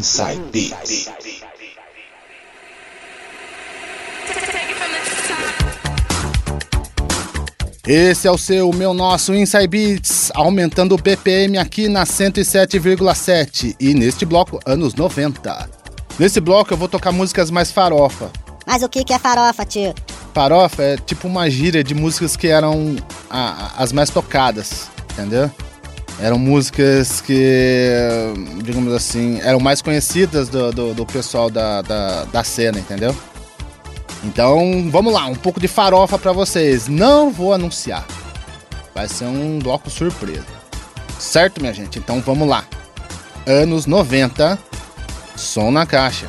Inside Beats. Esse é o seu, meu nosso Inside Beats, aumentando o BPM aqui na 107,7 e neste bloco, anos 90. Nesse bloco eu vou tocar músicas mais farofa. Mas o que, que é farofa, tio? Farofa é tipo uma gíria de músicas que eram a, as mais tocadas, entendeu? Eram músicas que, digamos assim, eram mais conhecidas do, do, do pessoal da, da, da cena, entendeu? Então, vamos lá, um pouco de farofa para vocês. Não vou anunciar. Vai ser um bloco surpresa. Certo, minha gente? Então, vamos lá. Anos 90, som na caixa.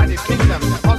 United Kingdom.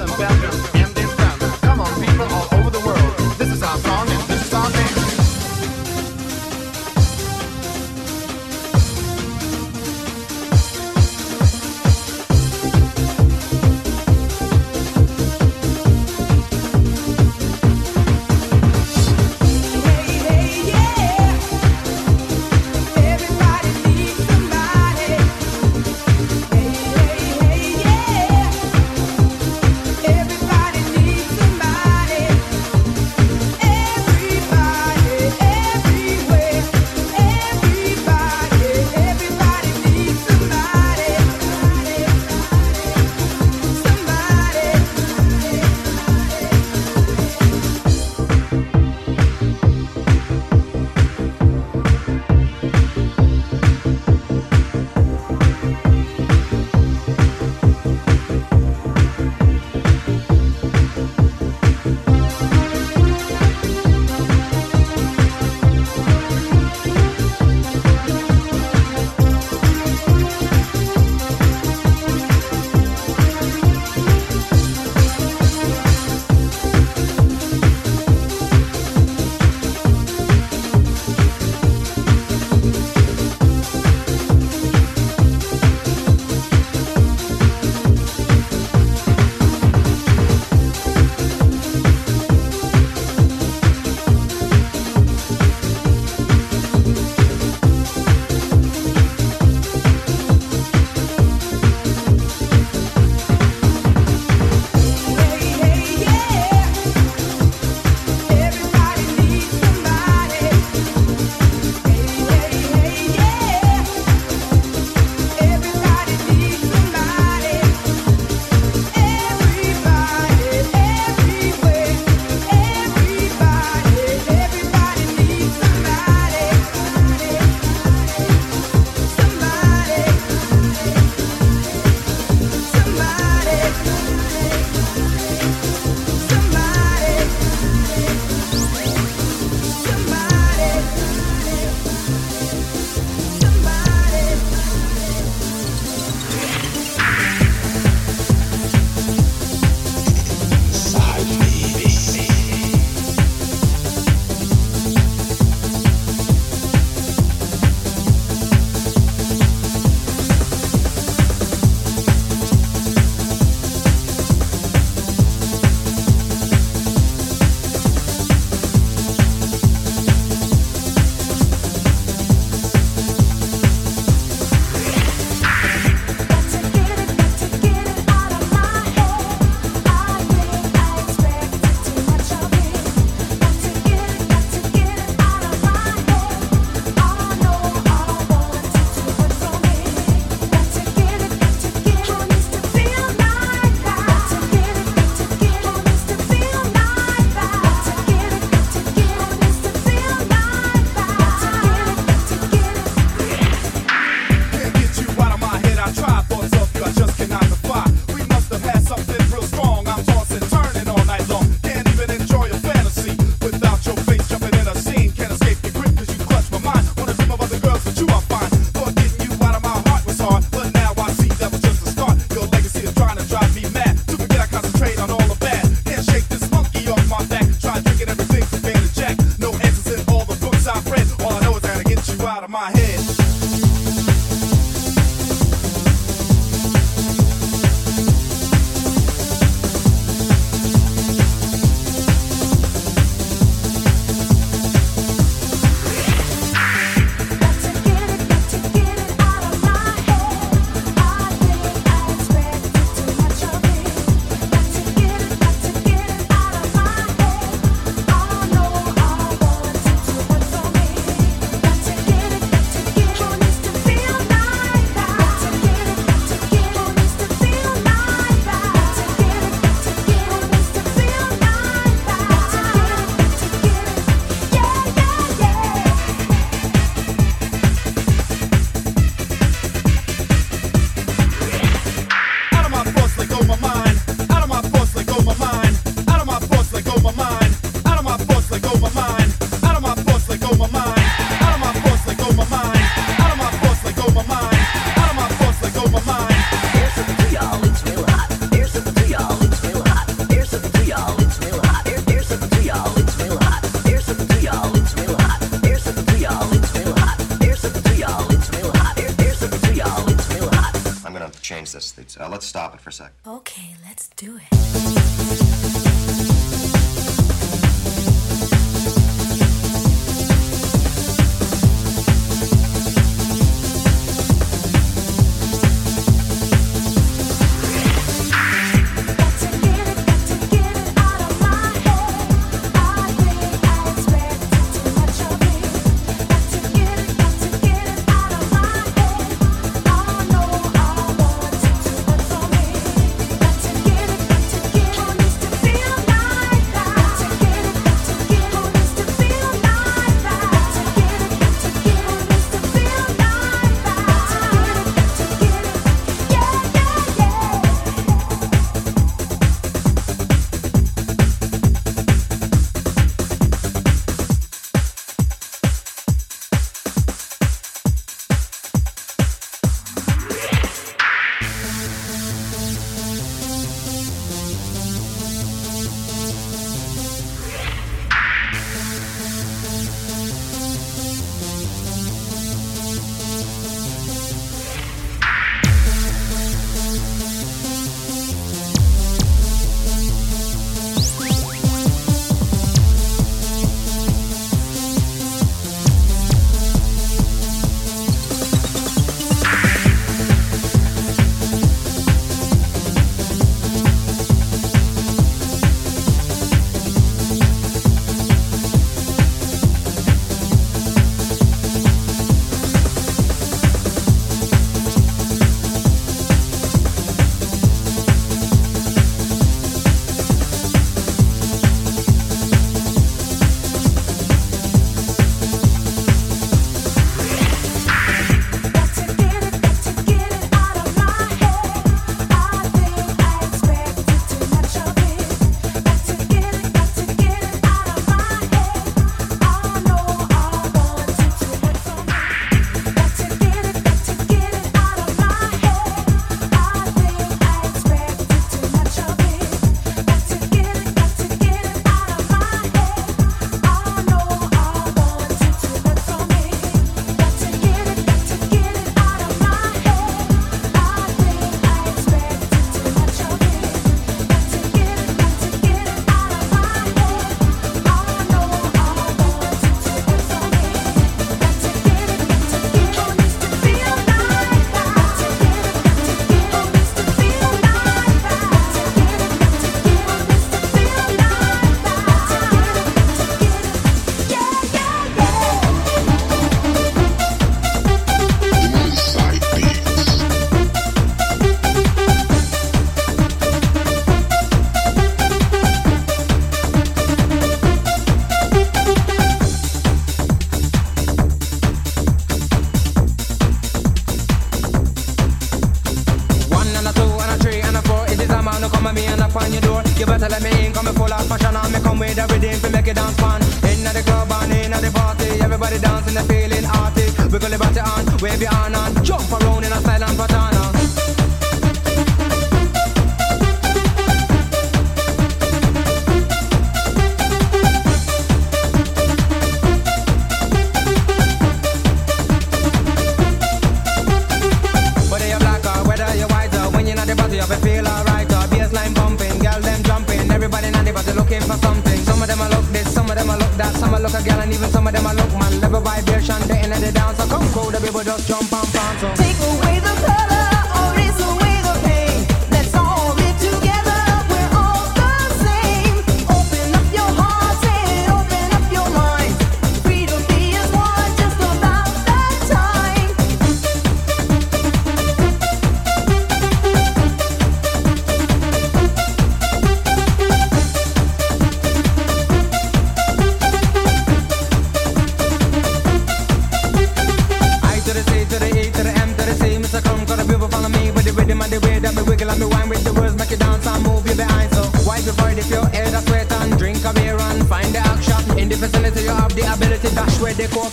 Uh, let's stop it for a sec. Okay, let's do it.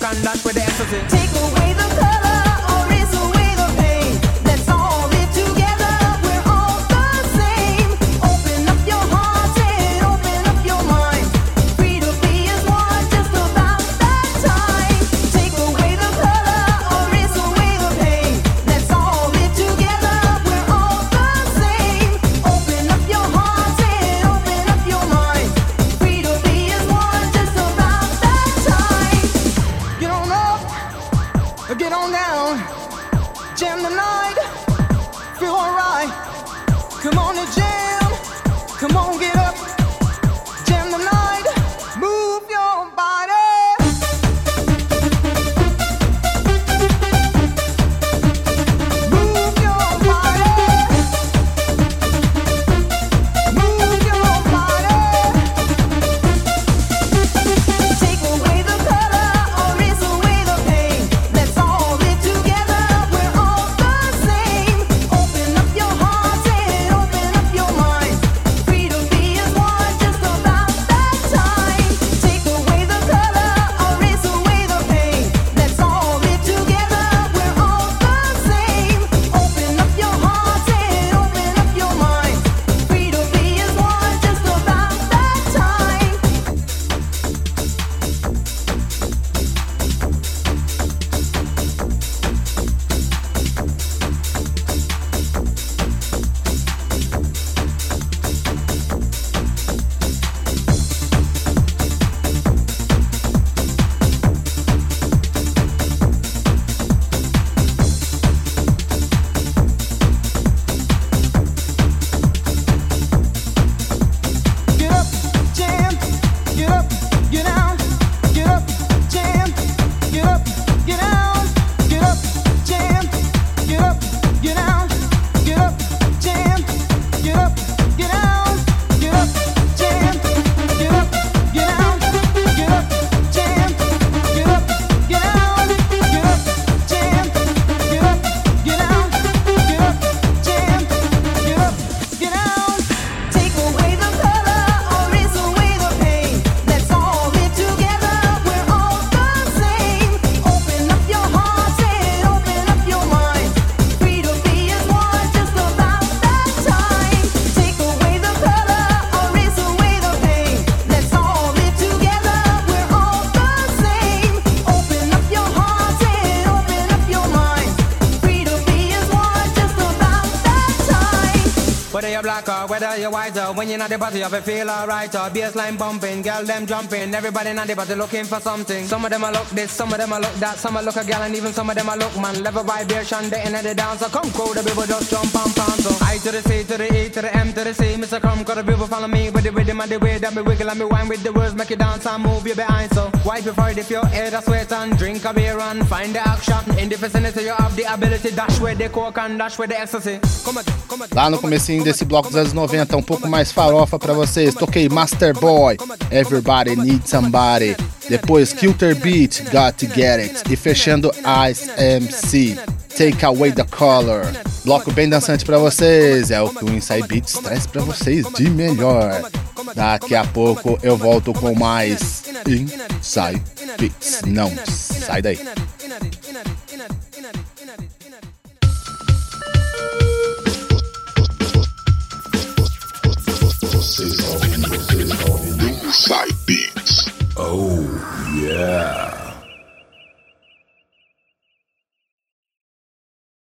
and dance with the ecstasy. Take away or whether you're white or when you're not the party, you have feel alright or bassline bumping, girl them jumping, everybody not the party looking for something. Some of them a look this, some of them a look that, some a look a girl and even some of them a look man. Level vibration, they in the dance, so come cool, the people just jump and pound. So I to the C to the E to the M to the C, Mr. Come, cause the people follow me with the rhythm and the way that me wiggle and me wine with the words, make you dance and move you behind. So wipe your forehead if your head a sweat and drink a beer and find the action in the vicinity. You have the ability dash with the coke and dash with the ecstasy. Come on, come on. Lá no comecinho desse bloco dos anos 90, um pouco mais farofa pra vocês. Toquei Master Boy, Everybody Needs Somebody. Depois Kilter Beat, Got to Get It. E fechando Ice MC, Take Away the Color. Bloco bem dançante pra vocês. É o que o Inside Beats traz pra vocês de melhor. Daqui a pouco eu volto com mais Inside Beats. Não sai daí.